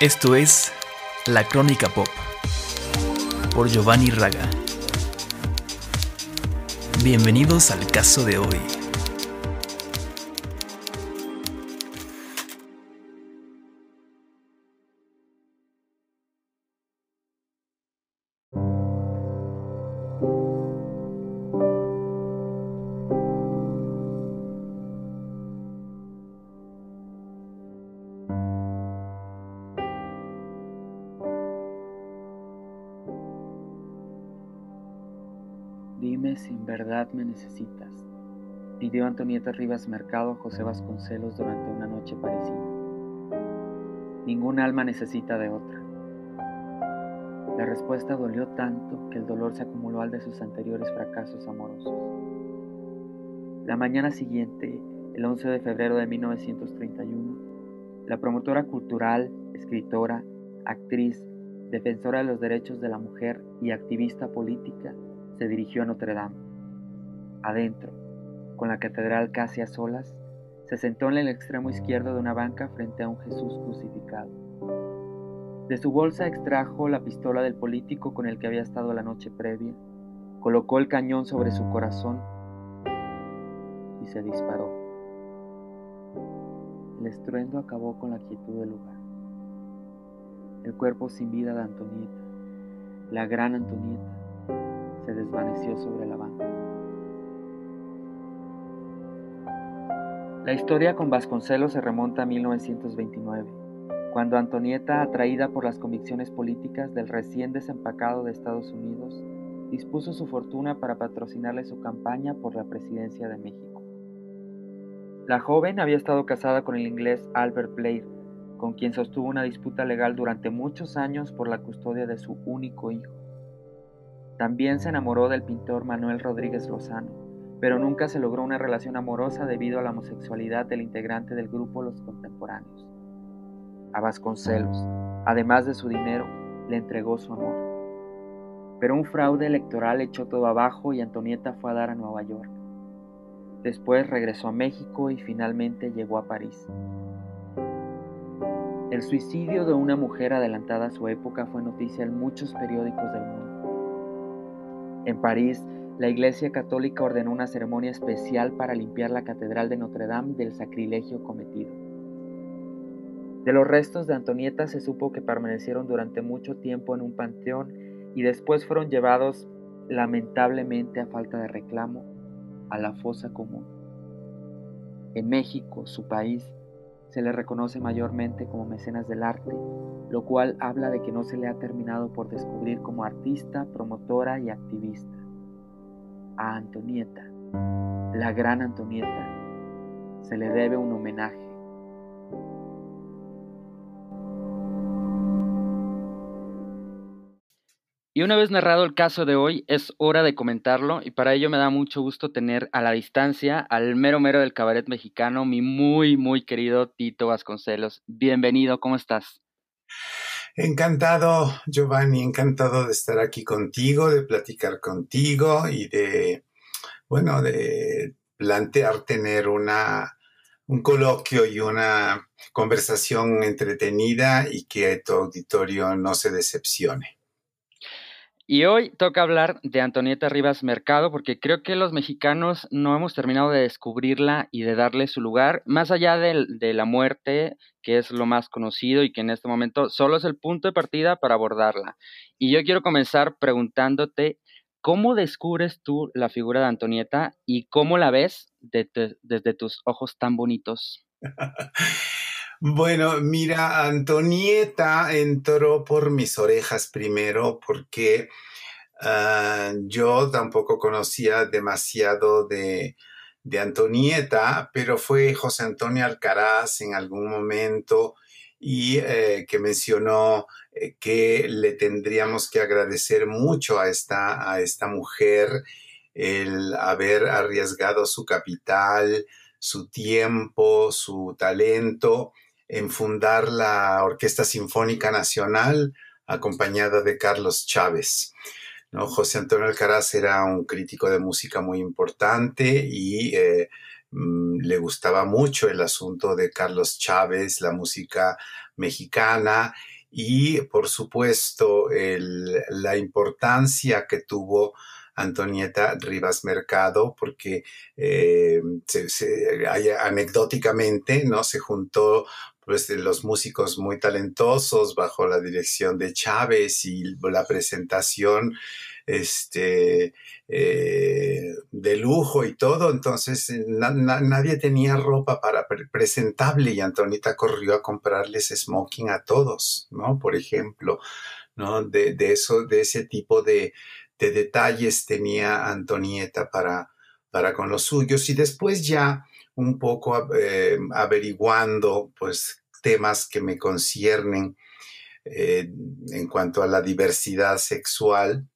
Esto es La Crónica Pop por Giovanni Raga. Bienvenidos al caso de hoy. Rivas Mercado José Vasconcelos durante una noche parisina. Ningún alma necesita de otra. La respuesta dolió tanto que el dolor se acumuló al de sus anteriores fracasos amorosos. La mañana siguiente, el 11 de febrero de 1931, la promotora cultural, escritora, actriz, defensora de los derechos de la mujer y activista política, se dirigió a Notre Dame. Adentro, con la catedral casi a solas, se sentó en el extremo izquierdo de una banca frente a un Jesús crucificado. De su bolsa extrajo la pistola del político con el que había estado la noche previa, colocó el cañón sobre su corazón y se disparó. El estruendo acabó con la quietud del lugar. El cuerpo sin vida de Antonieta, la gran Antonieta, se desvaneció sobre la banca. La historia con Vasconcelos se remonta a 1929, cuando Antonieta, atraída por las convicciones políticas del recién desempacado de Estados Unidos, dispuso su fortuna para patrocinarle su campaña por la presidencia de México. La joven había estado casada con el inglés Albert Blair, con quien sostuvo una disputa legal durante muchos años por la custodia de su único hijo. También se enamoró del pintor Manuel Rodríguez Lozano, pero nunca se logró una relación amorosa debido a la homosexualidad del integrante del grupo Los Contemporáneos. A Vasconcelos, además de su dinero, le entregó su amor. Pero un fraude electoral echó todo abajo y Antonieta fue a dar a Nueva York. Después regresó a México y finalmente llegó a París. El suicidio de una mujer adelantada a su época fue noticia en muchos periódicos del mundo. En París, la Iglesia Católica ordenó una ceremonia especial para limpiar la Catedral de Notre Dame del sacrilegio cometido. De los restos de Antonieta se supo que permanecieron durante mucho tiempo en un panteón y después fueron llevados, lamentablemente a falta de reclamo, a la fosa común. En México, su país, se le reconoce mayormente como mecenas del arte, lo cual habla de que no se le ha terminado por descubrir como artista, promotora y activista. A Antonieta, la gran Antonieta, se le debe un homenaje. Y una vez narrado el caso de hoy, es hora de comentarlo y para ello me da mucho gusto tener a la distancia al mero mero del cabaret mexicano, mi muy, muy querido Tito Vasconcelos. Bienvenido, ¿cómo estás? Encantado, Giovanni, encantado de estar aquí contigo, de platicar contigo y de, bueno, de plantear tener una, un coloquio y una conversación entretenida y que tu auditorio no se decepcione. Y hoy toca hablar de Antonieta Rivas Mercado porque creo que los mexicanos no hemos terminado de descubrirla y de darle su lugar, más allá de, de, la muerte, que es lo más conocido y que en este momento solo es el punto de partida para abordarla. Y yo quiero comenzar preguntándote, ¿cómo descubres tú la figura de Antonieta y cómo la ves desde tus ojos tan bonitos? Bueno, mira, Antonieta entró por mis orejas primero porque uh, yo tampoco conocía demasiado de, de, Antonieta, pero fue José Antonio Alcaraz en algún momento y eh, que mencionó eh, que le tendríamos que agradecer mucho a esta, a esta mujer el haber arriesgado su capital, su tiempo, su talento en fundar la Orquesta Sinfónica Nacional, acompañada de Carlos Chávez. ¿no? José Antonio Alcaraz era un crítico de música muy importante y eh, mm, le gustaba mucho el asunto de Carlos Chávez, la música mexicana y por supuesto la importancia que tuvo Antonieta Rivas Mercado, porque eh, anecdóticamente ¿no? se juntó pues, los músicos muy talentosos bajo la dirección de Chávez y la presentación este, eh, de lujo y todo, entonces nadie tenía ropa para presentable y Antonita corrió a comprarles smoking a todos, ¿no? Por ejemplo, ¿no? De, eso, de ese tipo de, detalles tenía Antonieta para, para con los suyos y después ya un poco eh, averiguando pues temas que me conciernen eh, en cuanto a la diversidad sexual,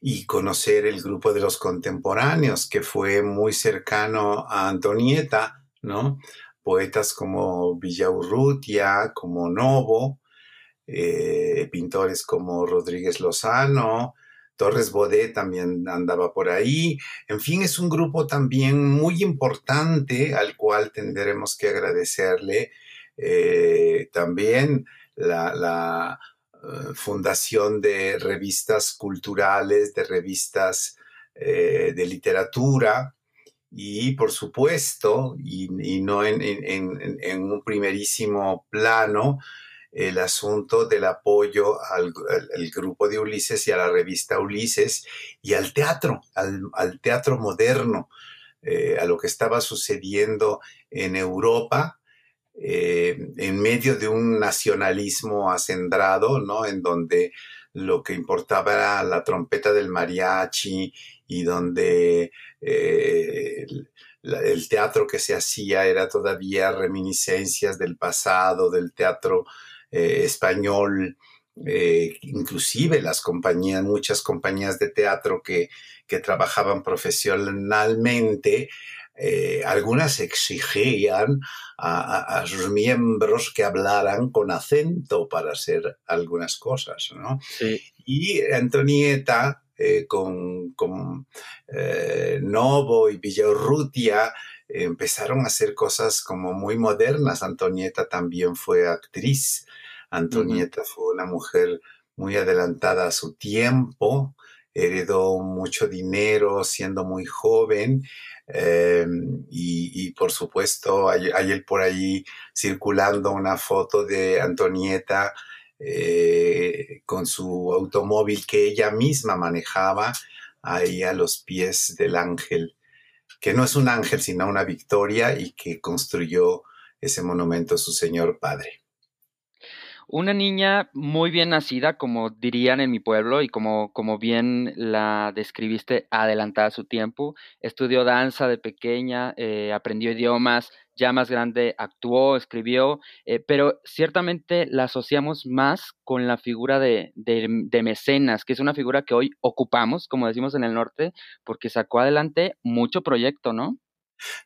y conocer el grupo de los contemporáneos, que fue muy cercano a Antonieta, ¿no? Poetas como Villaurrutia, como Novo, eh, pintores como Rodríguez Lozano, Torres Bodé también andaba por ahí. En fin, es un grupo también muy importante al cual tendremos que agradecerle eh, también la eh, fundación de revistas culturales, de revistas eh, de literatura y por supuesto, y, no en, un primerísimo plano, el asunto del apoyo al, grupo de Ulises y a la revista Ulises y al teatro, al, teatro moderno, eh, a lo que estaba sucediendo en Europa eh, en medio de un nacionalismo acendrado, ¿no? En donde lo que importaba era la trompeta del mariachi y donde eh, el, teatro que se hacía era todavía reminiscencias del pasado, del teatro eh, español, inclusive las compañías, muchas compañías de teatro que, que trabajaban profesionalmente, eh, algunas exigían a, sus miembros que hablaran con acento para hacer algunas cosas, ¿no? Y Antonieta, eh, con, con eh, Novo y Villaurrutia, empezaron a hacer cosas como muy modernas. Antonieta también fue actriz. Antonieta fue una mujer muy adelantada a su tiempo, heredó mucho dinero siendo muy joven Em, y, por supuesto, hay, hay, por ahí circulando una foto de Antonieta eh, con su automóvil que ella misma manejaba ahí a los pies del ángel, que no es un ángel, sino una victoria y que construyó ese monumento su señor padre. Una niña muy bien nacida, como dirían en mi pueblo, y como, como bien la describiste, adelantada a su tiempo. Estudió danza de pequeña, eh, aprendió idiomas, ya más grande actuó, escribió, eh, pero ciertamente la asociamos más con la figura de, de, mecenas, que es una figura que hoy ocupamos, como decimos en el norte, porque sacó adelante mucho proyecto, ¿no?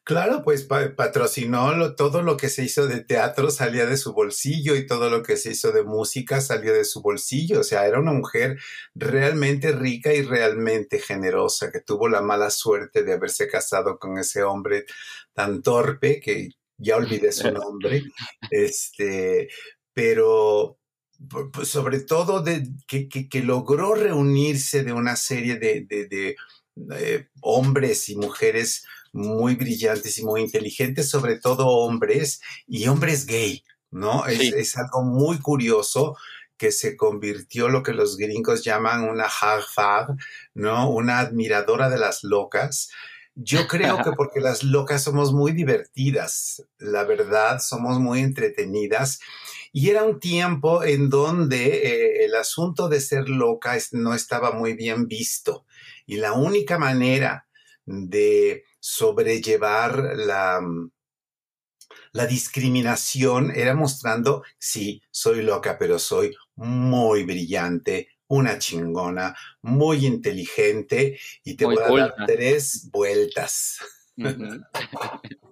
Claro, pues patrocinó todo lo que se hizo de teatro salía de su bolsillo y todo lo que se hizo de música salió de su bolsillo. O sea, era una mujer realmente rica y realmente generosa que tuvo la mala suerte de haberse casado con ese hombre tan torpe que ya olvidé su nombre. Este, pero pues, sobre todo de, que, que, logró reunirse de una serie de, de, eh, hombres y mujeres muy brillantes y muy inteligentes, sobre todo hombres y hombres gay, ¿no? Es, algo muy curioso que se convirtió lo que los gringos llaman una hard ¿no? Una admiradora de las locas. Yo creo que porque las locas somos muy divertidas, la verdad, somos muy entretenidas. Y era un tiempo en donde eh, el asunto de ser loca no estaba muy bien visto. Y la única manera de sobrellevar la, mm, la discriminación era mostrando, sí, soy loca, pero soy muy brillante, una chingona, muy inteligente y te voy a dar tres vueltas.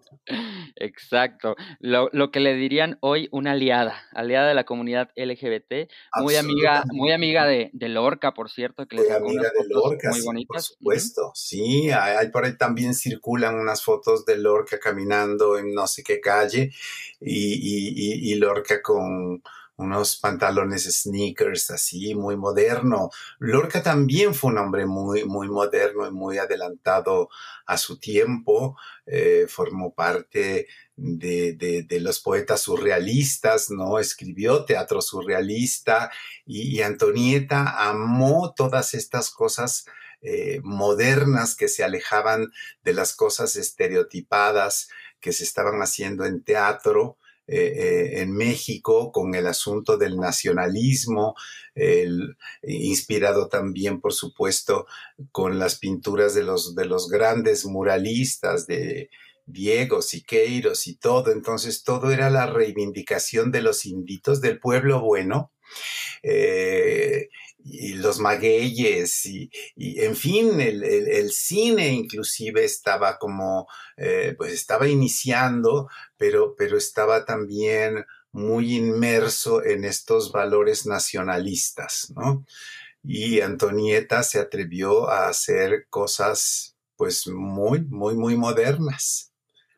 Exacto. Lo, que le dirían hoy una aliada, aliada de la comunidad LGBT, muy amiga, muy amiga de, Lorca, por cierto, que muy amiga de Lorca, muy bonitas. por supuesto. Sí, hay, por ahí también circulan unas fotos de Lorca caminando en no sé qué calle y, y Lorca con unos pantalones sneakers así, muy moderno. Lorca también fue un hombre muy, muy moderno y muy adelantado a su tiempo. Eh, formó parte de, los poetas surrealistas, ¿no? Escribió teatro surrealista y, Antonieta amó todas estas cosas eh, modernas que se alejaban de las cosas estereotipadas que se estaban haciendo en teatro eh, eh, en México con el asunto del nacionalismo, inspirado también, por supuesto, con las pinturas de los, de los grandes muralistas de Diego, Siqueiros y todo. Entonces, todo era la reivindicación de los inditos del pueblo bueno. Eh, y los magueyes y, en fin, el, cine inclusive estaba como, eh, pues estaba iniciando, pero, pero estaba también muy inmerso en estos valores nacionalistas, ¿no? Y Antonieta se atrevió a hacer cosas pues muy, muy, muy modernas.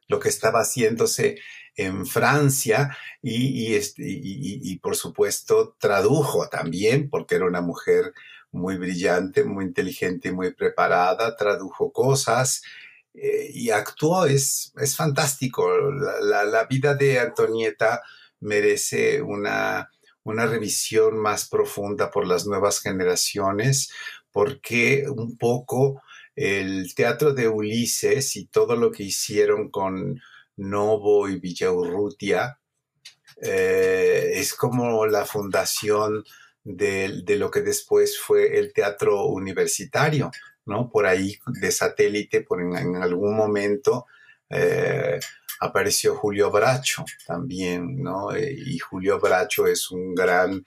Lo que estaba haciéndose en Francia este, y, y, por supuesto tradujo también, porque era una mujer muy brillante, muy inteligente muy preparada, tradujo cosas eh, y actuó, es, es fantástico. La, la, vida de Antonieta merece una, una revisión más profunda por las nuevas generaciones, porque un poco el teatro de Ulises y todo lo que hicieron con Novo y Villaurrutia, eh, es como la fundación de, lo que después fue el teatro universitario, ¿no? Por ahí de satélite, por en, algún momento eh, apareció Julio Bracho también, ¿no? Eh, y Julio Bracho es un gran,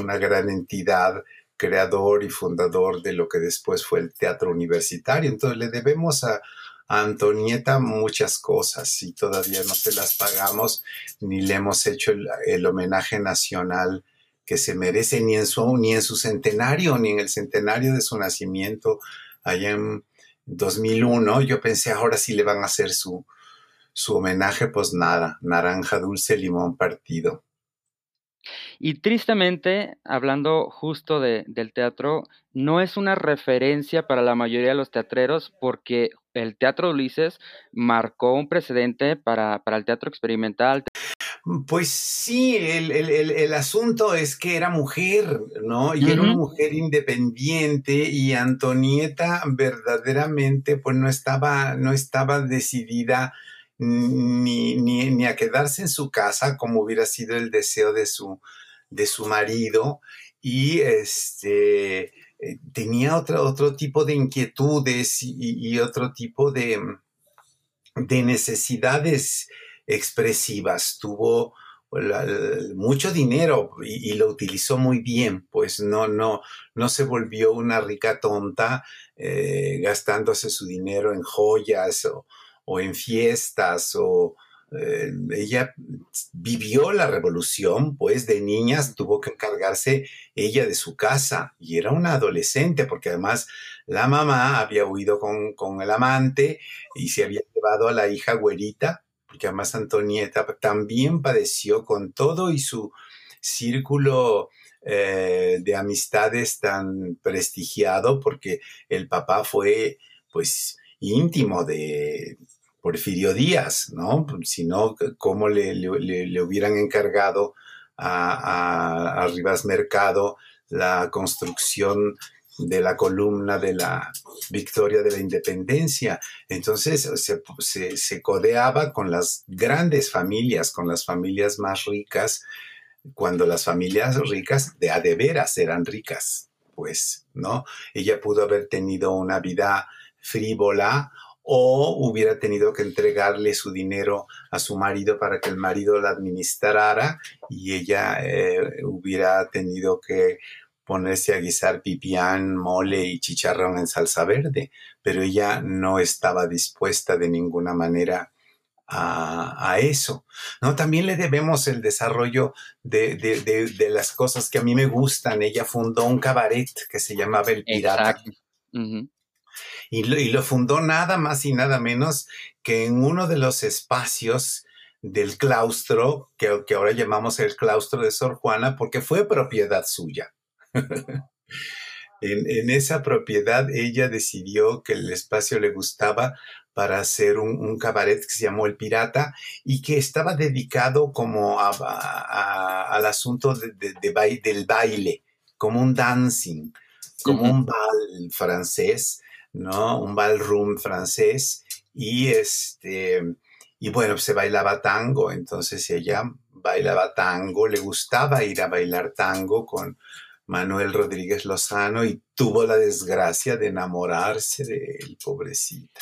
una gran entidad creador y fundador de lo que después fue el teatro universitario. Entonces le debemos a, Antonieta muchas cosas y todavía no se las pagamos ni le hemos hecho el, homenaje nacional que se merece ni en su ni en su centenario ni en el centenario de su nacimiento allá en 2001 yo pensé ahora sí le van a hacer su su homenaje pues nada naranja dulce limón partido y tristemente, hablando justo de, del teatro, no es una referencia para la mayoría de los teatreros porque el Teatro Ulises marcó un precedente para, el teatro experimental. Pues sí, el, asunto es que era mujer, ¿no? Y era una mujer independiente y Antonieta verdaderamente pues no estaba, no estaba decidida ni, ni, a quedarse en su casa como hubiera sido el deseo de su, de su marido y este eh, tenía otro, otro tipo de inquietudes y, otro tipo de, de necesidades expresivas. Tuvo mucho dinero y, lo utilizó muy bien, pues no, no, no se volvió una rica tonta eh, gastándose su dinero en joyas o, o en fiestas o eh, ella vivió la revolución, pues de niñas tuvo que encargarse ella de su casa y era una adolescente porque además la mamá había huido con, el amante y se había llevado a la hija güerita, porque además Antonieta también padeció con todo y su círculo eh, de amistades tan prestigiado porque el papá fue pues íntimo de, Porfirio Díaz, ¿no? Si no, ¿cómo le, hubieran encargado a, a, Rivas Mercado la construcción de la columna de la victoria de la independencia. Entonces se, codeaba con las grandes familias, con las familias más ricas, cuando las familias ricas de a veras eran ricas, pues, ¿no? Ella pudo haber tenido una vida frívola o hubiera tenido que entregarle su dinero a su marido para que el marido la administrara y ella eh, hubiera tenido que ponerse a guisar pipián, mole y chicharrón en salsa verde, pero ella no estaba dispuesta de ninguna manera a, eso. ¿no? También le debemos el desarrollo de, las cosas que a mí me gustan. Ella fundó un cabaret que se llamaba El Pirata. Y, lo, fundó nada más y nada menos que en uno de los espacios del claustro, que, que ahora llamamos el claustro de Sor Juana, porque fue propiedad suya. en, esa propiedad ella decidió que el espacio le gustaba para hacer un, cabaret que se llamó El Pirata y que estaba dedicado como al asunto de, del baile, como un dancing, como un bal francés, ¿no? Un ballroom francés y este, y bueno, se bailaba tango, entonces ella bailaba tango, le gustaba ir a bailar tango con Manuel Rodríguez Lozano y tuvo la desgracia de enamorarse de él, pobrecita.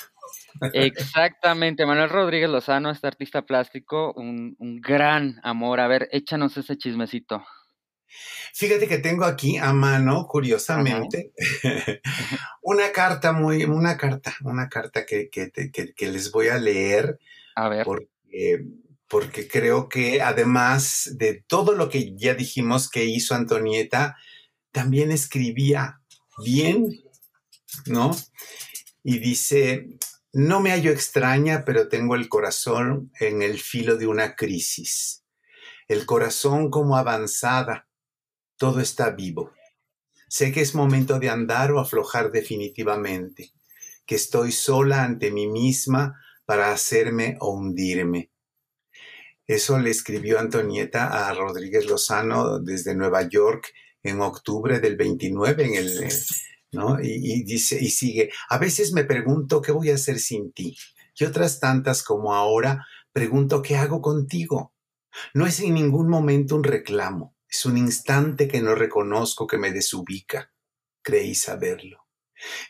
Exactamente, Manuel Rodríguez Lozano, este artista plástico, un, gran amor. A ver, échanos ese chismecito. Fíjate que tengo aquí a mano, curiosamente, una carta muy, una carta, una carta que, que, les voy a leer. A ver. Porque, porque creo que además de todo lo que ya dijimos que hizo Antonieta, también escribía bien, ¿no? Y dice, no me hallo extraña, pero tengo el corazón en el filo de una crisis. El corazón como avanzada. Todo está vivo. Sé que es momento de andar o aflojar definitivamente, que estoy sola ante mí misma para hacerme o hundirme. Eso le escribió Antonieta a Rodríguez Lozano desde Nueva York en octubre del 29 en el y, dice, y sigue, a veces me pregunto qué voy a hacer sin ti. Y otras tantas como ahora, pregunto qué hago contigo. No es en ningún momento un reclamo, es un instante que no reconozco que me desubica. Creí saberlo.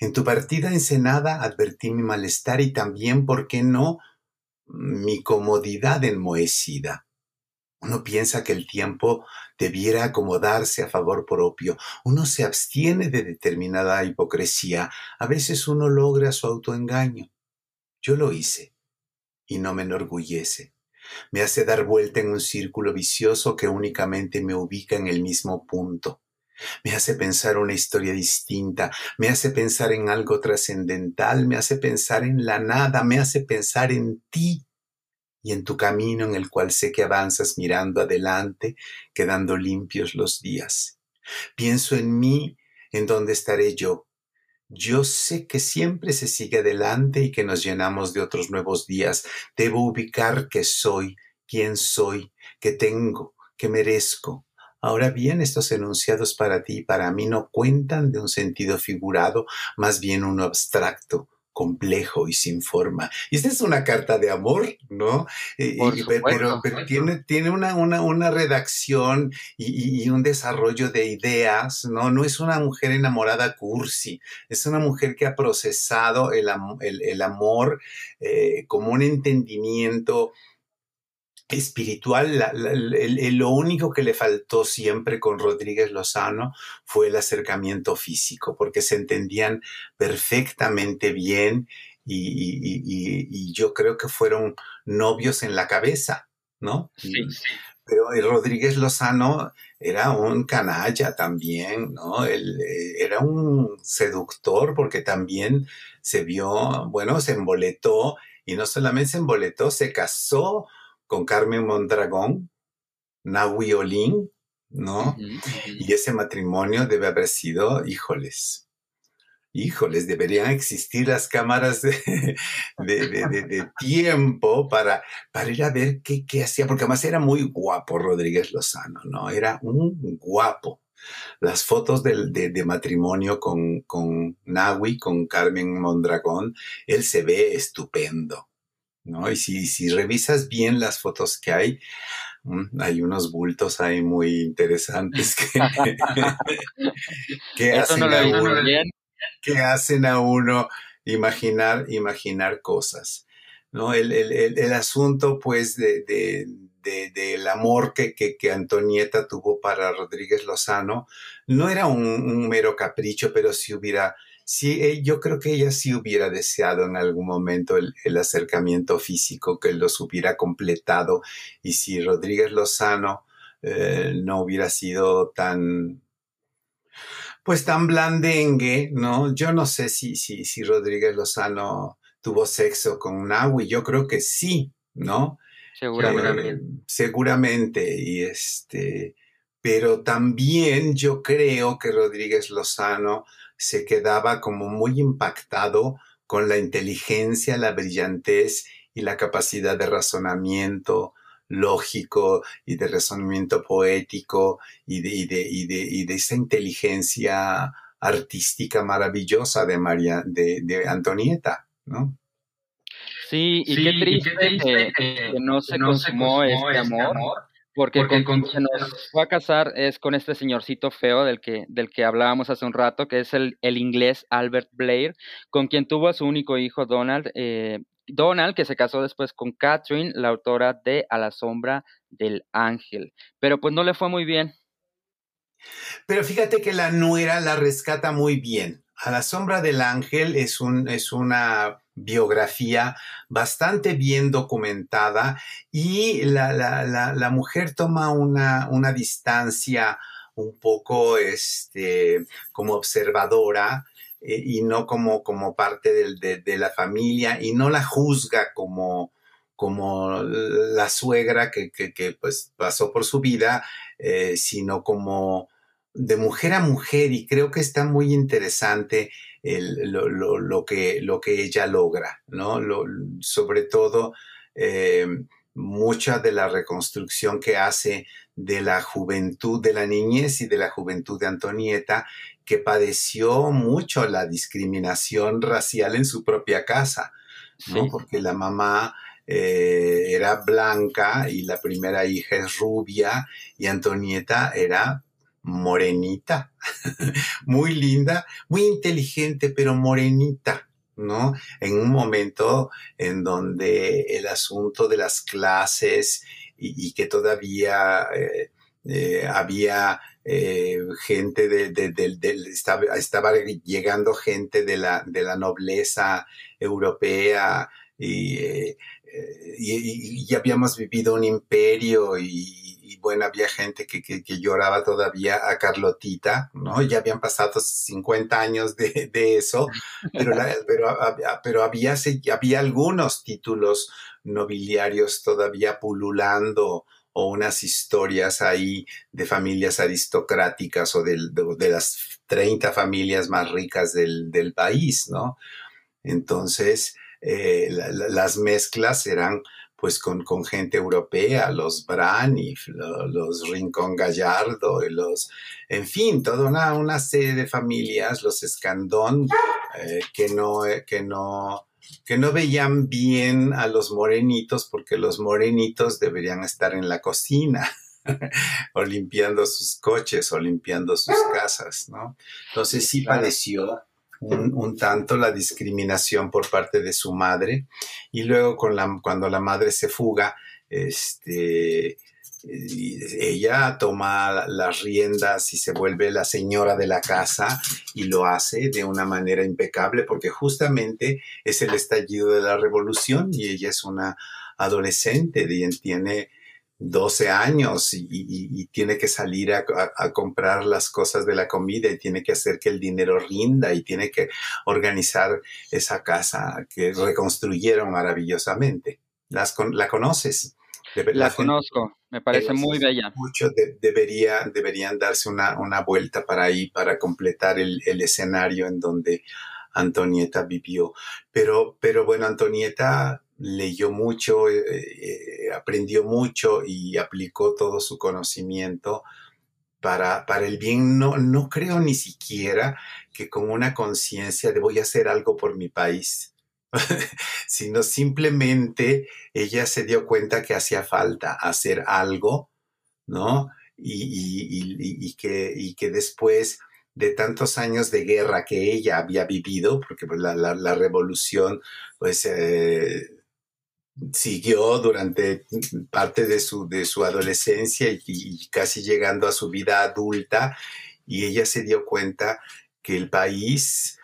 En tu partida encenada advertí mi malestar y también, ¿por qué no?, mi comodidad enmohecida. Uno piensa que el tiempo debiera acomodarse a favor propio. Uno se abstiene de determinada hipocresía. A veces uno logra su autoengaño. Yo lo hice y no me enorgullece. Me hace dar vuelta en un círculo vicioso que únicamente me ubica en el mismo punto. Me hace pensar una historia distinta, me hace pensar en algo trascendental, me hace pensar en la nada, me hace pensar en ti y en tu camino en el cual sé que avanzas mirando adelante, quedando limpios los días. Pienso en mí, en dónde estaré yo. Yo sé que siempre se sigue adelante y que nos llenamos de otros nuevos días. Debo ubicar que soy, quién soy, que tengo, que merezco. Ahora bien, estos enunciados para ti y para mí no cuentan de un sentido figurado, más bien uno abstracto, complejo y sin forma. Y esta es una carta de amor, ¿no? pero, pero tiene, tiene una, una, una redacción y, un desarrollo de ideas, ¿no? No es una mujer enamorada cursi, es una mujer que ha procesado el, el, amor eh, como un entendimiento espiritual, lo único que le faltó siempre con Rodríguez Lozano fue el acercamiento físico, porque se entendían perfectamente bien y, yo creo que fueron novios en la cabeza, ¿no? Sí, Pero Rodríguez Lozano era un canalla también, ¿no? Él, eh, era un seductor porque también se vio, bueno, se emboletó y no solamente se emboletó, se casó con Carmen Mondragón, Nahui Olin, ¿no? Y ese matrimonio debe haber sido, híjoles, híjoles, deberían existir las cámaras de, de, tiempo para, para ir a ver qué, qué hacía, porque además era muy guapo Rodríguez Lozano, ¿no? Era un guapo. Las fotos de, matrimonio con, con Nahui, con Carmen Mondragón, él se ve estupendo. ¿No? Y si, si revisas bien las fotos que hay, mm, hay unos bultos ahí muy interesantes que, que hacen, a uno, que hacen a uno imaginar, imaginar cosas. ¿no? El, el, el, asunto, pues, de, de, del amor que, que, que, Antonieta tuvo para Rodríguez Lozano no era un, un, mero capricho, pero si hubiera sí, eh, yo creo que ella sí hubiera deseado en algún momento el, acercamiento físico, que los hubiera completado. Y si Rodríguez Lozano eh, no hubiera sido tan, pues tan blandengue, ¿no? Yo no sé si, si, si Rodríguez Lozano tuvo sexo con Nahui, yo creo que sí, ¿no? Seguramente. Eh, seguramente, y este, pero también yo creo que Rodríguez Lozano se quedaba como muy impactado con la inteligencia, la brillantez y la capacidad de razonamiento lógico y de razonamiento poético y de, de, esa inteligencia artística maravillosa de María, de, Antonieta, ¿no? Sí, y qué triste, que, no se consumó, este, este amor porque, con, se nos fue a casar es con este señorcito feo del que, del que hablábamos hace un rato, que es el, el inglés Albert Blair, con quien tuvo a su único hijo Donald, eh, Donald, que se casó después con Catherine, la autora de A la sombra del ángel. Pero pues no le fue muy bien. Pero fíjate que la nuera la rescata muy bien. A la sombra del ángel es, un, es una biografía bastante bien documentada y la, la, la, mujer toma una, una, distancia un poco este, como observadora eh, y no como, como parte de, de, la familia y no la juzga como, como la suegra que, que, que pues pasó por su vida, eh, sino como de mujer a mujer y creo que está muy interesante lo, que, lo que ella logra, ¿no? sobre todo, eh, mucha de la reconstrucción que hace de la juventud, de la niñez y de la juventud de Antonieta, que padeció mucho la discriminación racial en su propia casa, ¿no? Porque la mamá eh, era blanca y la primera hija es rubia y Antonieta era morenita, muy linda, muy inteligente, pero morenita, ¿no? En un momento en donde el asunto de las clases y, que todavía eh, eh, había eh, gente de, estaba, llegando gente de la, de la nobleza europea y, y, y habíamos vivido un imperio y bueno, había gente que, que, lloraba todavía a Carlotita, ¿no? Ya habían pasado 50 años de, de eso, pero, pero, pero había, había algunos títulos nobiliarios todavía pululando o unas historias ahí de familias aristocráticas o de, de, las 30 familias más ricas del, del país, ¿no? Entonces, eh, las mezclas eran pues con, con gente europea, los Braniff, los, Rincón Gallardo, y los, en fin, toda una, una serie de familias, los Escandón, eh, que, no, eh, que, no, que no veían bien a los morenitos porque los morenitos deberían estar en la cocina. o limpiando sus coches o limpiando sus casas, ¿no? Entonces sí padeció un, tanto la discriminación por parte de su madre. Y luego con la, cuando la madre se fuga, este, ella toma las riendas y se vuelve la señora de la casa y lo hace de una manera impecable porque justamente es el estallido de la revolución y ella es una adolescente, tiene 12 años y, tiene que salir a, comprar las cosas de la comida y tiene que hacer que el dinero rinda y tiene que organizar esa casa que reconstruyeron maravillosamente. Las, ¿La conoces? la, conozco, me parece muy bella. Mucho debería, deberían darse una, una, vuelta para ahí, para completar el, el escenario en donde Antonieta vivió. Pero, pero bueno, Antonieta leyó mucho, eh, eh, aprendió mucho y aplicó todo su conocimiento para, para el bien. No, no creo ni siquiera que con una conciencia de voy a hacer algo por mi país, sino simplemente ella se dio cuenta que hacía falta hacer algo, ¿no? Y, que, y que después de tantos años de guerra que ella había vivido, porque pues, la, la, revolución pues eh, siguió durante parte de su, de su adolescencia y, casi llegando a su vida adulta y ella se dio cuenta que el país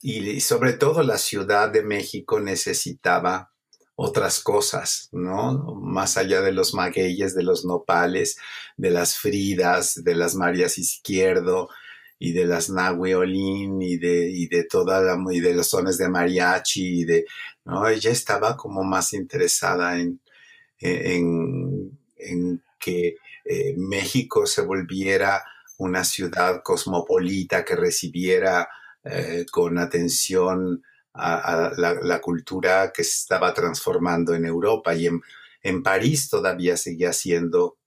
y sobre todo la Ciudad de México necesitaba otras cosas, ¿no? Más allá de los magueyes, de los nopales, de las Fridas, de las Marías Izquierdo y de las Nahueolín y de, y de toda la, y de los sones de mariachi y de, Ella estaba como más interesada en, en, en que eh, México se volviera una ciudad cosmopolita que recibiera eh, con atención a, la, cultura que se estaba transformando en Europa y en, París todavía seguía siendo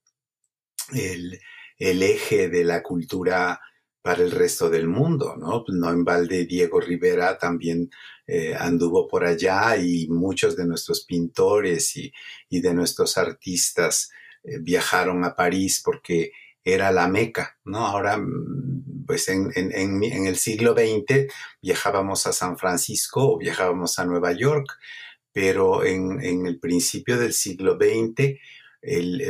el, eje de la cultura para el resto del mundo, ¿no? No en balde Diego Rivera también eh, anduvo por allá y muchos de nuestros pintores y, de nuestros artistas eh, viajaron a París porque era la meca, ¿no? Ahora, mm, pues en, el siglo XX viajábamos a San Francisco o viajábamos a Nueva York, pero en, el principio del siglo XX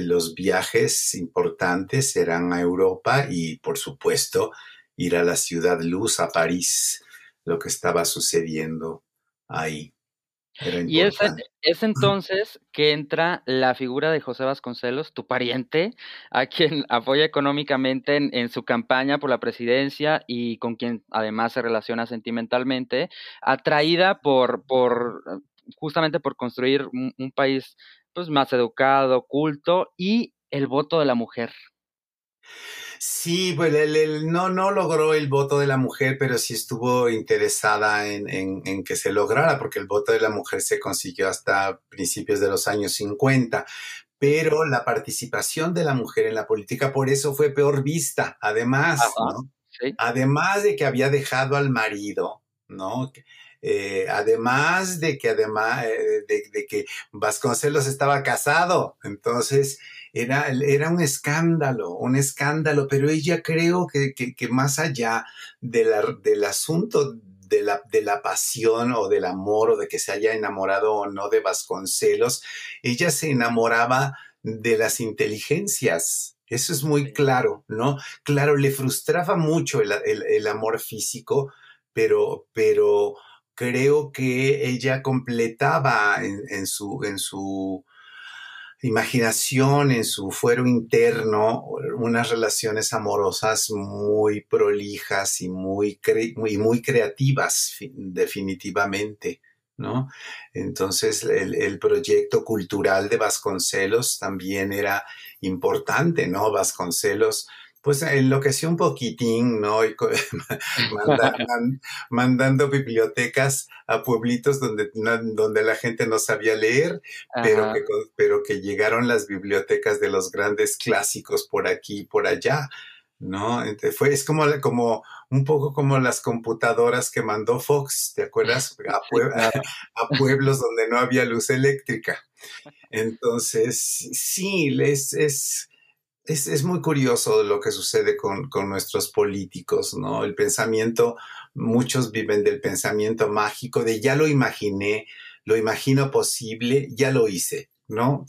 los viajes importantes eran a Europa y, por supuesto, ir a la ciudad luz, a París, lo que estaba sucediendo ahí. Y es, es, entonces que entra la figura de José Vasconcelos, tu pariente, a quien apoya económicamente en, su campaña por la presidencia y con quien además se relaciona sentimentalmente, atraída por, por justamente por construir un, un país pues, más educado, culto y el voto de la mujer. Sí, pues él, no, no logró el voto de la mujer, pero sí estuvo interesada en, en, que se lograra, porque el voto de la mujer se consiguió hasta principios de los años 50. Pero la participación de la mujer en la política por eso fue peor vista, además, ¿no? Además de que había dejado al marido, ¿no? Eh, además de que además eh, de, de, que Vasconcelos estaba casado, entonces era, era un escándalo, un escándalo, pero ella creo que, que, más allá de del asunto de la, de la, pasión o del amor o de que se haya enamorado o no de Vasconcelos, ella se enamoraba de las inteligencias. Eso es muy claro, ¿no? Claro, le frustraba mucho el, el, amor físico, pero, pero creo que ella completaba en, su, en su imaginación, en su fuero interno, unas relaciones amorosas muy prolijas y muy, muy, creativas, definitivamente. ¿No? Entonces el, proyecto cultural de Vasconcelos también era importante, ¿no? Vasconcelos pues enloqueció un poquitín, ¿no? Y mandando bibliotecas a pueblitos donde, donde la gente no sabía leer, pero que, pero que llegaron las bibliotecas de los grandes clásicos por aquí y por allá. ¿no? fue, es como, como un poco como las computadoras que mandó Fox, ¿te acuerdas? A, a, pueblos donde no había luz eléctrica. Entonces, sí, es, es, es, muy curioso lo que sucede con, nuestros políticos, ¿no? El pensamiento, muchos viven del pensamiento mágico, de ya lo imaginé, lo imagino posible, ya lo hice, ¿no?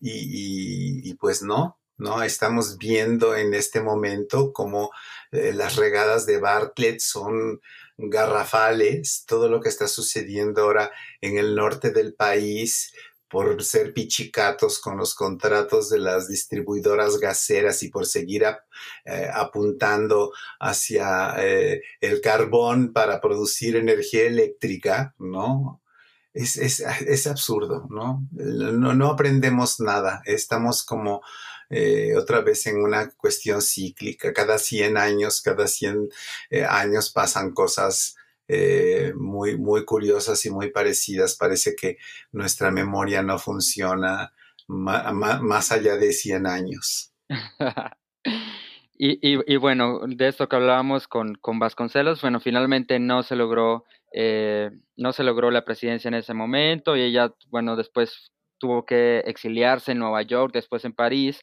Y, pues no, ¿no? Estamos viendo en este momento como eh, las regadas de Bartlett son garrafales, todo lo que está sucediendo ahora en el norte del país, por ser pichicatos con los contratos de las distribuidoras gaseras y por seguir eh, apuntando hacia eh, el carbón para producir energía eléctrica, ¿no? Es, es, absurdo, ¿no? ¿no? ¿no? aprendemos nada, estamos como eh, otra vez en una cuestión cíclica, cada 100 años, cada 100 años pasan cosas eh, muy, muy curiosas y muy parecidas. Parece que nuestra memoria no funciona más allá de 100 años. y, bueno, de esto que hablábamos con, con Vasconcelos, bueno, finalmente no se logró, eh, no se logró la presidencia en ese momento y ella, bueno, después tuvo que exiliarse en Nueva York, después en París.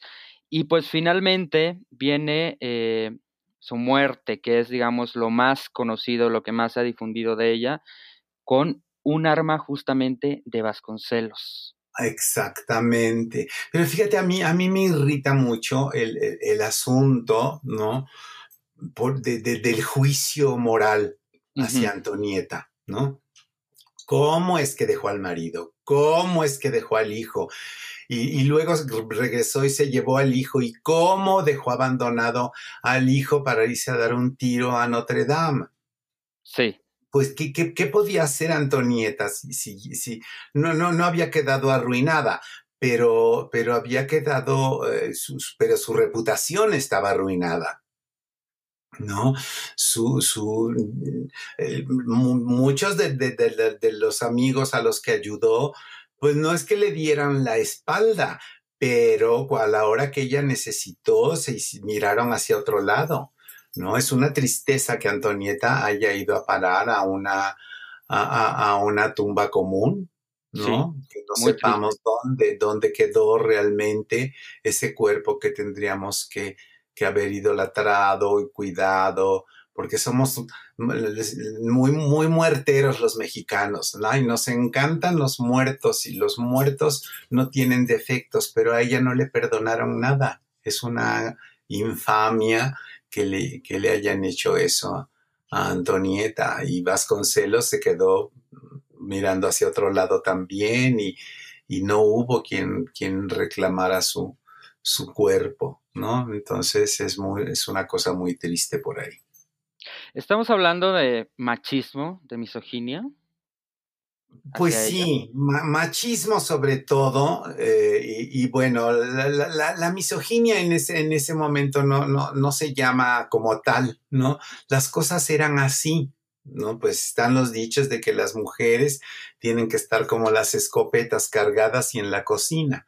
Y pues finalmente viene eh, su muerte, que es, digamos, lo más conocido, lo que más se ha difundido de ella, con un arma justamente de Vasconcelos. Exactamente. Pero fíjate, a mí, a mí me irrita mucho el, asunto, ¿no? Por, del juicio moral. hacia Antonieta, ¿no? ¿Cómo es que dejó al marido? ¿Cómo es que dejó al hijo? Y, luego regresó y se llevó al hijo. ¿Y cómo dejó abandonado al hijo para irse a dar un tiro a Notre Dame? Sí. Pues, ¿qué, qué, podía hacer Antonieta si, si, no, no, no había quedado arruinada? Pero, pero había quedado, eh, pero su reputación estaba arruinada. ¿No? Su, su, eh, muchos de, de, los amigos a los que ayudó, pues no es que le dieran la espalda, pero a la hora que ella necesitó, se miraron hacia otro lado, ¿no? Es una tristeza que Antonieta haya ido a parar a una, a, a, una tumba común, ¿no? que no sepamos dónde, dónde quedó realmente ese cuerpo que tendríamos que que haber idolatrado y cuidado, porque somos muy, muy muerteros los mexicanos, ¿no? Y nos encantan los muertos y los muertos no tienen defectos, pero a ella no le perdonaron nada. Es una infamia que le, que le hayan hecho eso a Antonieta y Vasconcelos se quedó mirando hacia otro lado también y, y no hubo quien, quien reclamara su, su cuerpo. ¿No? Entonces es, muy, es una cosa muy triste por ahí. Estamos hablando de machismo, de misoginia. Pues sí, machismo sobre todo, eh, y, bueno, la, misoginia en ese, en ese momento no, no, no se llama como tal, ¿no? Las cosas eran así, ¿no? Pues están los dichos de que las mujeres tienen que estar como las escopetas cargadas y en la cocina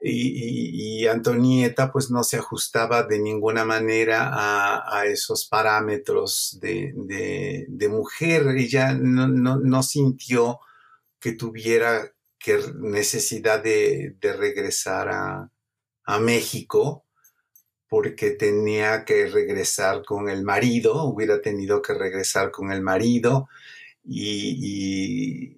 y, Antonieta pues no se ajustaba de ninguna manera a, esos parámetros de, mujer. Ella no, sintió que tuviera que necesidad de, regresar a, México porque tenía que regresar con el marido, hubiera tenido que regresar con el marido y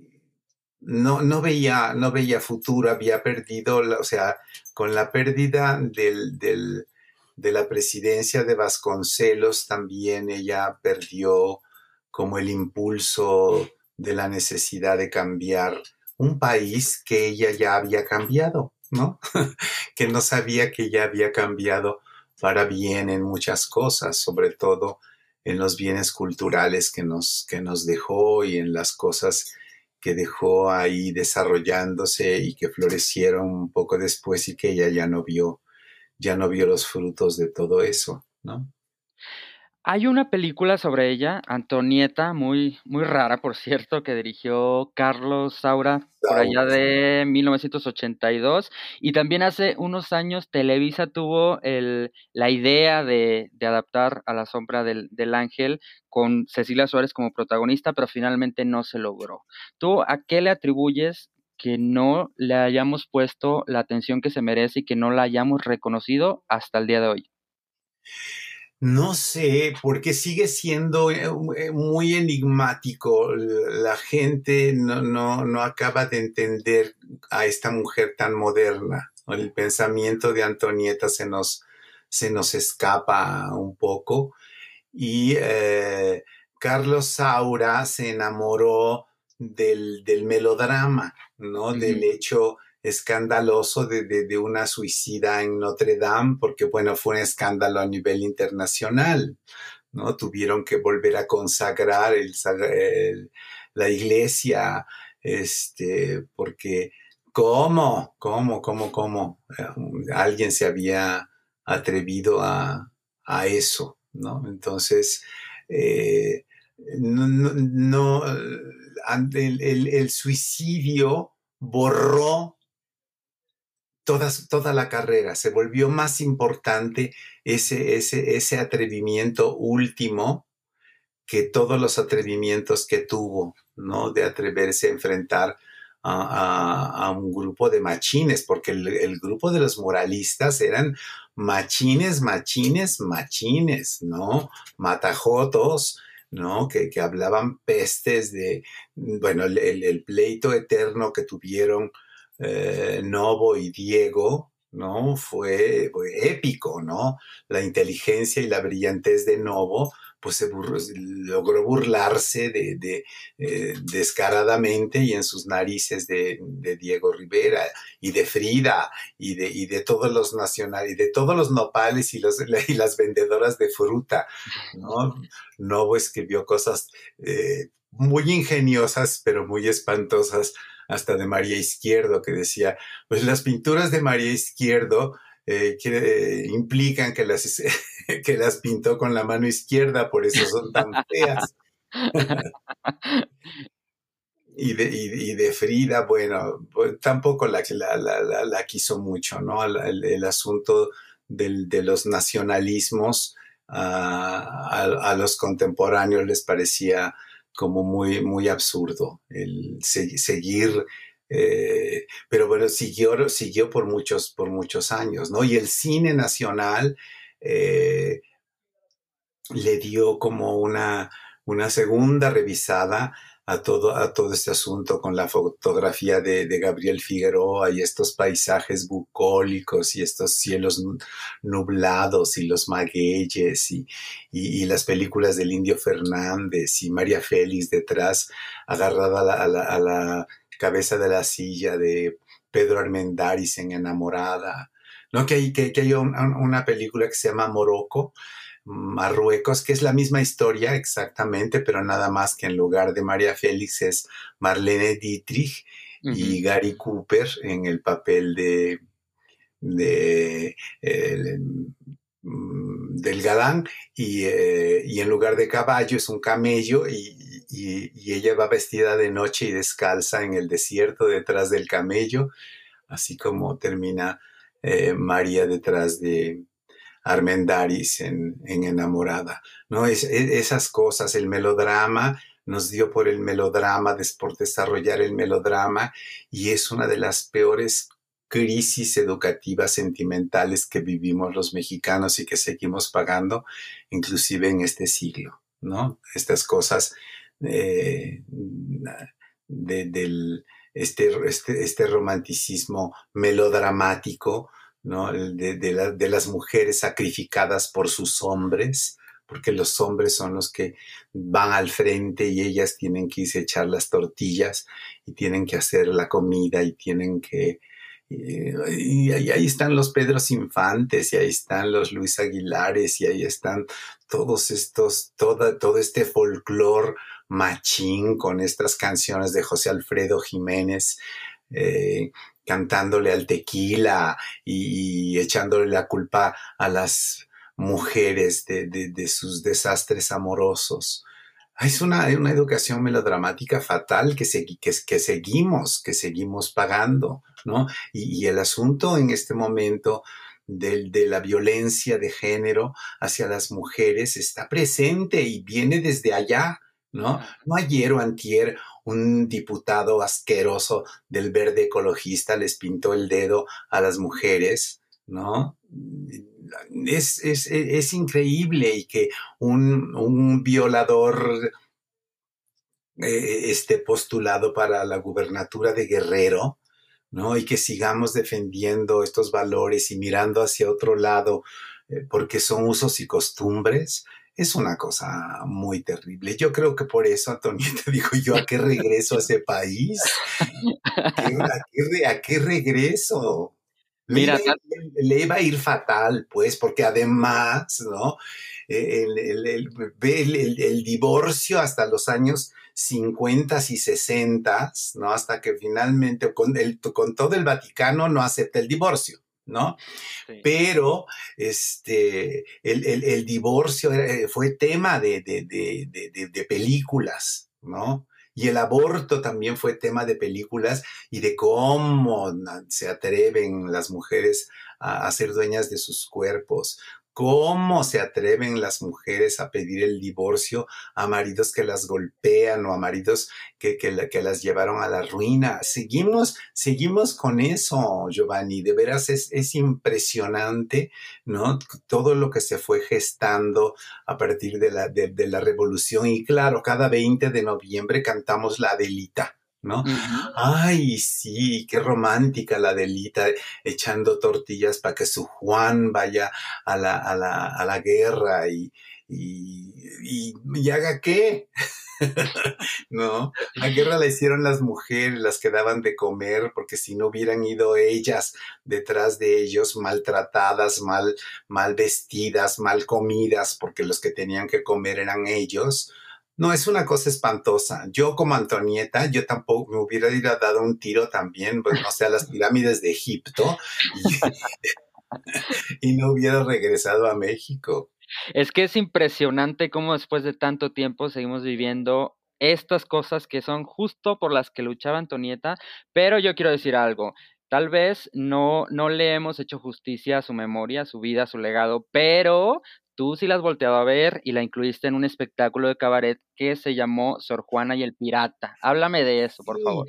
no, no, veía, no veía futuro, había perdido, o sea, con la pérdida del, del, de la presidencia de Vasconcelos, también ella perdió como el impulso de la necesidad de cambiar un país que ella ya había cambiado, ¿no? que no sabía que ya había cambiado para bien en muchas cosas, sobre todo en los bienes culturales que nos, que nos dejó y en las cosas que dejó ahí desarrollándose y que florecieron un poco después y que ella ya no vio, ya no vio los frutos de todo eso, ¿no? Hay una película sobre ella, Antonieta, muy, muy rara, por cierto, que dirigió Carlos Saura por allá de 1982. Y también hace unos años Televisa tuvo el, la idea de, de adaptar a la sombra del, del, ángel con Cecilia Suárez como protagonista, pero finalmente no se logró. ¿Tú a qué le atribuyes que no le hayamos puesto la atención que se merece y que no la hayamos reconocido hasta el día de hoy? No sé, porque sigue siendo eh, eh, muy enigmático. La gente no, no, no acaba de entender a esta mujer tan moderna. El pensamiento de Antonieta se nos, se nos escapa un poco. Y eh, Carlos Saura se enamoró del, del melodrama, ¿no? Del hecho escandaloso de, una suicida en Notre Dame, porque bueno, fue un escándalo a nivel internacional, ¿no? Tuvieron que volver a consagrar el, la iglesia, este, porque ¿cómo? ¿Cómo? ¿Cómo? ¿Cómo? Eh, alguien se había atrevido a, eso, ¿no? Entonces, eh, no, el suicidio borró toda la carrera, se volvió más importante ese, ese, ese atrevimiento último que todos los atrevimientos que tuvo, ¿no? De atreverse a enfrentar a, un grupo de machines, porque el, grupo de los moralistas eran machines, machines, machines, ¿no? Matajotos, ¿no? Que, hablaban pestes de, bueno, el pleito eterno que tuvieron eh, Novo y Diego, ¿no? Fue, épico, ¿no? La inteligencia y la brillantez de Novo, pues logró burlarse de, eh, descaradamente y en sus narices de, Diego Rivera y de Frida y de, todos los nacionales y de todos los nopales y las vendedoras de fruta, ¿no? Novo escribió cosas eh, muy ingeniosas, pero muy espantosas hasta de María Izquierdo, que decía, pues las pinturas de María Izquierdo eh, que, implican que las, que las pintó con la mano izquierda, por eso son tan feas. y, de, y, de, Frida, bueno, pues, tampoco la, la, la, quiso mucho, ¿no? El, asunto de los nacionalismos a, los contemporáneos les parecía como muy, muy absurdo el seguir, eh, pero bueno, siguió, siguió por, muchos, por muchos años, ¿no? Y el cine nacional eh, le dio como una, una segunda revisada a todo, a todo este asunto con la fotografía de, Gabriel Figueroa y estos paisajes bucólicos y estos cielos nublados y los magueyes y, y, las películas del Indio Fernández y María Félix detrás agarrada a la, cabeza de la silla de Pedro Armendáriz en Enamorada. ¿no? Que hay, que, que hay una película que se llama Morocco, Marruecos, que es la misma historia exactamente, pero nada más que en lugar de María Félix es Marlene Dietrich y Gary Cooper en el papel de, de mm, del galán eh, y, en lugar de caballo es un camello y, ella va vestida de noche y descalza en el desierto detrás del camello, así como termina eh, María detrás de, Armendaris en, Enamorada, ¿no? Es, esas cosas, el melodrama, nos dio por el melodrama, por desarrollar el melodrama, y es una de las peores crisis educativas sentimentales que vivimos los mexicanos y que seguimos pagando, inclusive en este siglo, ¿no? Estas cosas eh, del este, este, este romanticismo melodramático, ¿no? De, de, las mujeres sacrificadas por sus hombres, porque los hombres son los que van al frente y ellas tienen que irse a echar las tortillas y tienen que hacer la comida y tienen que... Y, ahí están los Pedros Infantes y ahí están los Luis Aguilares y ahí están todos estos, toda, todo este folclor machín con estas canciones de José Alfredo Jiménez. Eh, cantándole al tequila y, echándole la culpa a las mujeres de, sus desastres amorosos. Es una, una educación melodramática fatal que, que, seguimos, que seguimos pagando, ¿no? Y, el asunto en este momento de, de, la violencia de género hacia las mujeres está presente y viene desde allá, ¿no? No ayer o antier un diputado asqueroso del verde ecologista les pintó el dedo a las mujeres, ¿no? Es, es, increíble y que un, violador eh, esté postulado para la gubernatura de Guerrero, ¿no? Y que sigamos defendiendo estos valores y mirando hacia otro lado eh, porque son usos y costumbres, es una cosa muy terrible. Yo creo que por eso, Antonieta, dijo yo, ¿a qué regreso a ese país? ¿A qué, regreso? Mira, le, iba a ir fatal, pues, porque además, ¿no? El, el, divorcio hasta los años 50 y 60, ¿no? Hasta que finalmente con, con todo el Vaticano no acepta el divorcio. ¿No? Pero este, el, divorcio eh, fue tema de, de, películas, ¿no? Y el aborto también fue tema de películas y de cómo se atreven las mujeres a, ser dueñas de sus cuerpos, ¿Cómo se atreven las mujeres a pedir el divorcio a maridos que las golpean o a maridos que, que, las llevaron a la ruina? Seguimos, seguimos con eso, Giovanni. De veras es, es impresionante, ¿no? Todo lo que se fue gestando a partir de la, de, la revolución. Y claro, cada 20 de noviembre cantamos la Adelita. ¿No? Ay, sí, qué romántica la delita, echando tortillas para que su Juan vaya a la, a la, a la guerra y, y, y, haga qué. no, la guerra la hicieron las mujeres, las que daban de comer, porque si no hubieran ido ellas detrás de ellos, maltratadas, mal, mal vestidas, mal comidas, porque los que tenían que comer eran ellos, no, es una cosa espantosa. Yo como Antonieta, yo tampoco me hubiera ido a dar un tiro también, pues, no sé, a las pirámides de Egipto y, no hubiera regresado a México. Es que es impresionante cómo después de tanto tiempo seguimos viviendo estas cosas que son justo por las que luchaba Antonieta, pero yo quiero decir algo. Tal vez no, no le hemos hecho justicia a su memoria, a su vida, a su legado, pero tú sí la has volteado a ver y la incluiste en un espectáculo de cabaret que se llamó Sor Juana y el Pirata. Háblame de eso, por favor.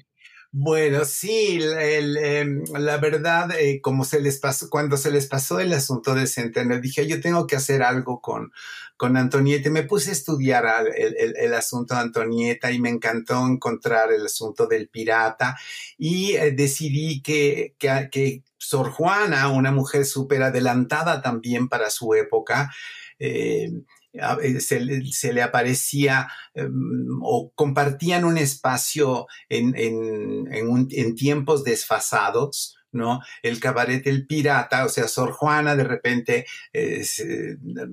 Bueno, sí, em, la verdad, eh, como se les pasó, cuando se les pasó el asunto de Centeno, dije, yo tengo que hacer algo con, con Antonieta. Me puse a estudiar el, asunto de Antonieta y me encantó encontrar el asunto del pirata y eh, decidí que, que Sor Juana, una mujer súper adelantada también para su época, eh, eh, se, le aparecía em, o compartían un espacio en, en, tiempos desfasados, ¿no? El cabaret El Pirata, o sea, Sor Juana de repente eh,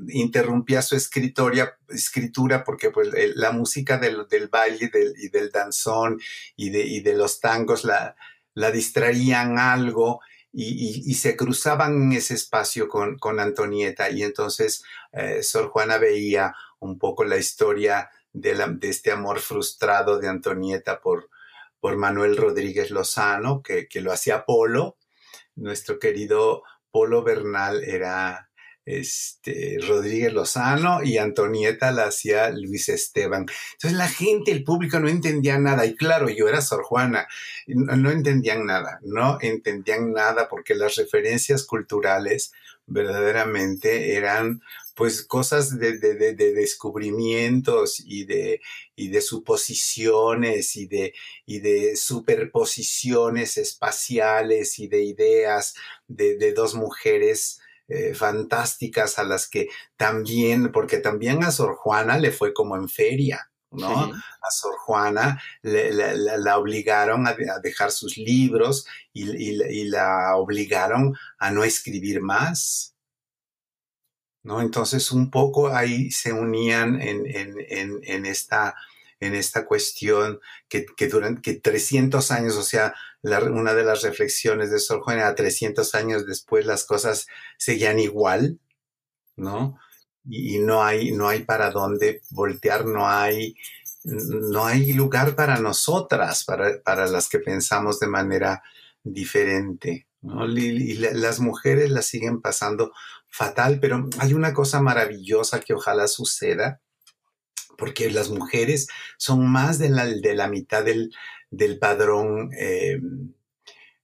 interrumpía su escritoria, escritura porque pues, la música del, baile y del danzón y de, y de los tangos la, la distraían algo y, se cruzaban en ese espacio con, con Antonieta y entonces eh, Sor Juana veía un poco la historia de, este amor frustrado de Antonieta por, por Manuel Rodríguez Lozano, que, que lo hacía Polo. Nuestro querido Polo Bernal era este, Rodríguez Lozano y Antonieta la hacía Luis Esteban. Entonces la gente, el público no entendía nada. Y claro, yo era Sor Juana, no, entendían nada, no entendían nada porque las referencias culturales verdaderamente eran pues cosas de, de, descubrimientos y de, suposiciones y de superposiciones espaciales y de ideas de, dos mujeres eh, fantásticas a las que también, porque también a Sor Juana le fue como en feria, ¿no? A Sor Juana la obligaron a, dejar sus libros y, la obligaron a no escribir más. ¿No? Entonces un poco ahí se unían en, en esta en esta cuestión que, que durante que 300 años, o sea, una de las reflexiones de Sor Juana, 300 años después las cosas seguían igual, ¿no? Y, no, hay, no hay para dónde voltear, no hay, no hay lugar para nosotras, para, para las que pensamos de manera diferente. ¿no? Y, las mujeres la siguen pasando fatal, pero hay una cosa maravillosa que ojalá suceda, porque las mujeres son más de la, de la mitad del, del padrón eh,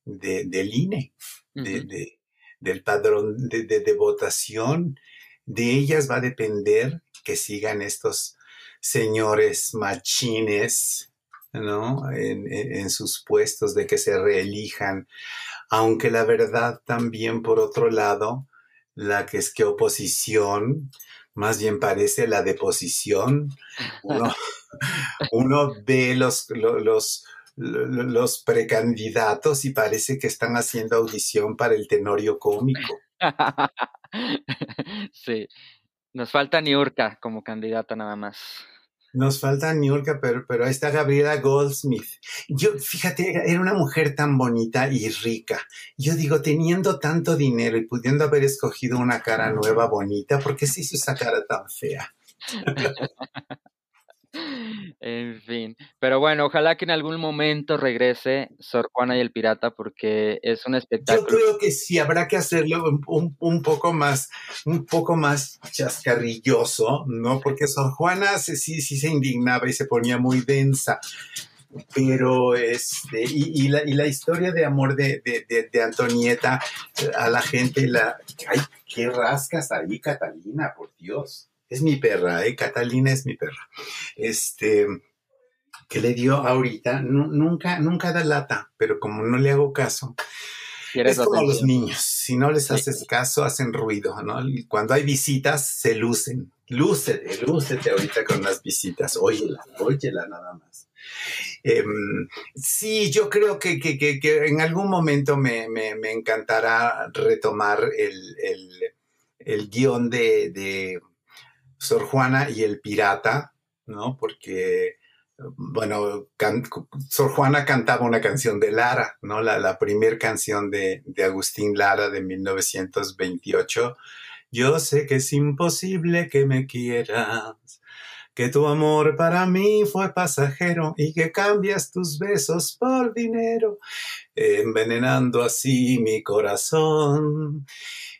del INE, del padrón de, votación. De ellas va a depender que sigan estos señores machines, ¿no? En, en, sus puestos, de que se reelijan. Aunque la verdad también, por otro lado, la que es que oposición, más bien parece la deposición. Uno, uno ve los, los, los, precandidatos y parece que están haciendo audición para el tenorio cómico. sí, nos falta Niurka como candidata nada más. Nos falta Niurka, pero, pero ahí está Gabriela Goldsmith. Yo, fíjate, era una mujer tan bonita y rica. Yo digo, teniendo tanto dinero y pudiendo haber escogido una cara nueva, bonita, ¿por qué se hizo esa cara tan fea? En fin, pero bueno, ojalá que en algún momento regrese Sor Juana y el Pirata porque es un espectáculo. Yo creo que sí, habrá que hacerlo un, poco más, un poco más chascarrilloso, ¿no? Porque Sor Juana sí, sí se indignaba y se ponía muy densa. Pero, este, y, la, y la historia de amor de, de, Antonieta a la gente, la, ay, qué rascas ahí, Catalina, por Dios es mi perra, ¿eh? Catalina es mi perra. Este, que le dio ahorita, nunca, nunca da lata, pero como no le hago caso, es como los niños, si no les haces caso, hacen ruido, ¿no? cuando hay visitas, se lucen. Lúcete, lúcete ahorita con las visitas, óyela, óyela nada más. Em, sí, yo creo que, en algún momento me, encantará retomar el, guion de, de Sor Juana y el pirata, ¿no? Porque bueno, Sor Juana cantaba una canción de Lara, ¿no? La, primera canción de, de, Agustín Lara de 1928. Yo sé que es imposible que me quieras, que tu amor para mí fue pasajero y que cambias tus besos por dinero, envenenando así mi corazón.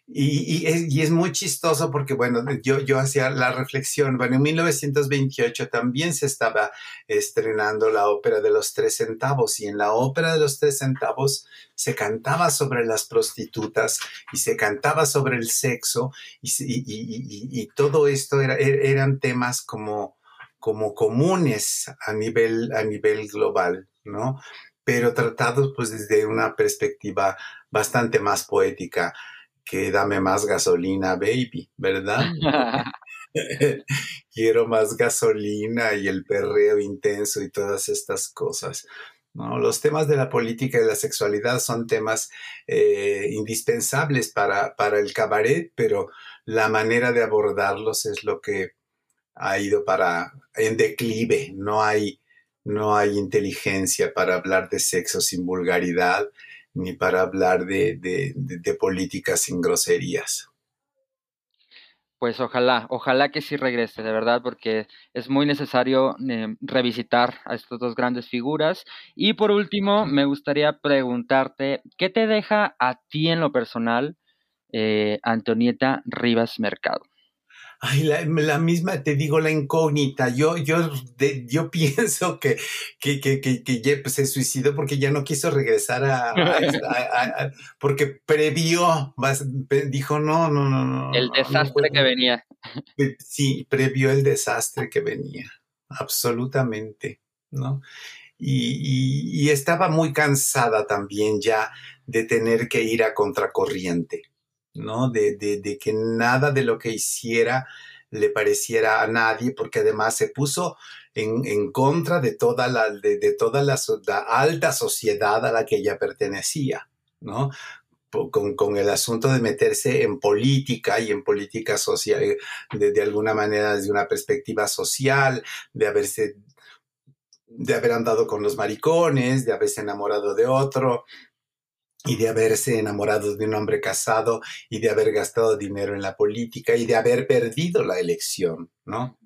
Y, es, muy chistoso porque, bueno, yo, yo hacía la reflexión, bueno, en 1928 también se estaba estrenando la ópera de los tres centavos y en la ópera de los tres centavos se cantaba sobre las prostitutas y se cantaba sobre el sexo y, y todo esto era, er, eran temas como, como comunes a nivel, a nivel global, ¿no? Pero tratados pues desde una perspectiva bastante más poética que dame más gasolina, baby, ¿verdad? Quiero más gasolina y el perreo intenso y todas estas cosas. ¿no? Los temas de la política y la sexualidad son temas eh, indispensables para, para el cabaret, pero la manera de abordarlos es lo que ha ido para en declive. No hay, no hay inteligencia para hablar de sexo sin vulgaridad ni para hablar de, de, políticas sin groserías. Pues ojalá, ojalá que sí regrese, de verdad, porque es muy necesario eh, revisitar a estas dos grandes figuras. Y por último, me gustaría preguntarte, ¿qué te deja a ti en lo personal, eh, Antonieta Rivas Mercado? Ay, la, misma, te digo, la incógnita. Yo, yo, yo pienso que, que, que, que, pues, se suicidó porque ya no quiso regresar a, porque previó, dijo no, no, no, no. El desastre que venía. Sí, previó el desastre que venía, absolutamente, ¿no? y estaba muy cansada también ya de tener que ir a contracorriente ¿no? De, de, que nada de lo que hiciera le pareciera a nadie, porque además se puso en, en contra de toda, la, de, de toda la, alta sociedad a la que ella pertenecía, ¿no? Con, con, el asunto de meterse en política y en política social, eh, de, de, alguna manera desde una perspectiva social, de haberse, de haber andado con los maricones, de haberse enamorado de otro, y de haberse enamorado de un hombre casado y de haber gastado dinero en la política y de haber perdido la elección, ¿no?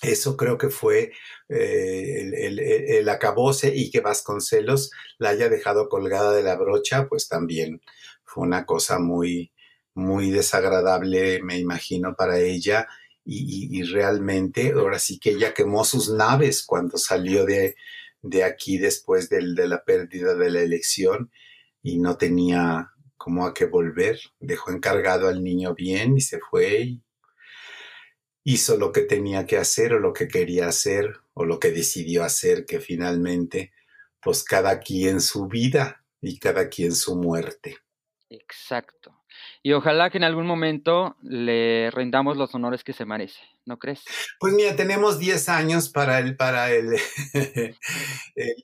Eso creo que fue eh, el, acabose y que Vasconcelos la haya dejado colgada de la brocha, pues también fue una cosa muy, muy desagradable, me imagino, para ella. Y, realmente, ahora sí que ella quemó sus naves cuando salió de, de aquí después de la pérdida de la elección y no tenía como a qué volver. Dejó encargado al niño bien y se fue y hizo lo que tenía que hacer o lo que quería hacer o lo que decidió hacer, que finalmente, pues cada quien su vida y cada quien su muerte. Exacto. Y ojalá que en algún momento le rendamos los honores que se merece, ¿no crees? Pues mira, tenemos 10 años para el, para el,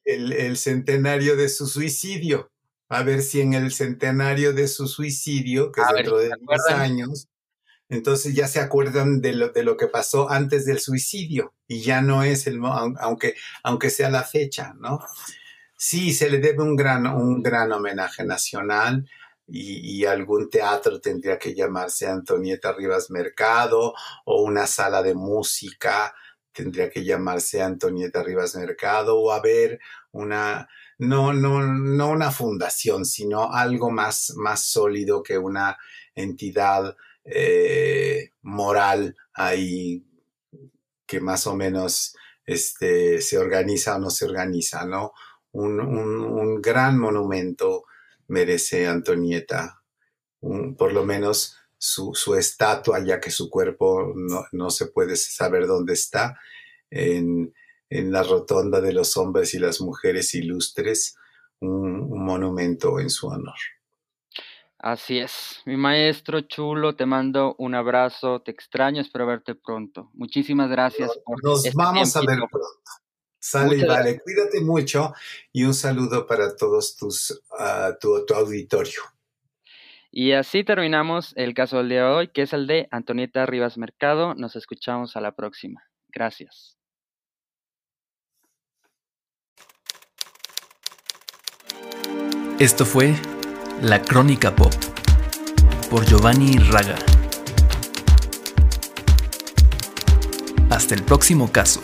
el, el centenario de su suicidio a ver si en el centenario de su suicidio, que es dentro de 10 años, entonces ya se acuerdan de lo, de lo que pasó antes del suicidio y ya no es el, aunque, aunque sea la fecha, ¿no? Sí, se le debe un gran, un gran homenaje nacional y, y, algún teatro tendría que llamarse Antonieta Rivas Mercado o una sala de música tendría que llamarse Antonieta Rivas Mercado o haber una, no, no, no una fundación, sino algo más, más sólido que una entidad eh, moral ahí que más o menos este, se organiza o no se organiza, ¿no? Un, un, gran monumento merece Antonieta, por lo menos su, su, estatua, ya que su cuerpo no, no, se puede saber dónde está, en la rotonda de los hombres y las mujeres ilustres un, monumento en su honor. Así es. Mi maestro chulo, te mando un abrazo, te extraño, espero verte pronto. Muchísimas gracias por Nos este vamos a ver pronto. Sale y vale, cuídate mucho y un saludo para todos tus, tu, tu auditorio. Y así terminamos el caso del día de hoy, que es el de Antonieta Rivas Mercado. Nos escuchamos a la próxima. Gracias. Esto fue La Crónica Pop por Giovanni Raga. Hasta el próximo caso.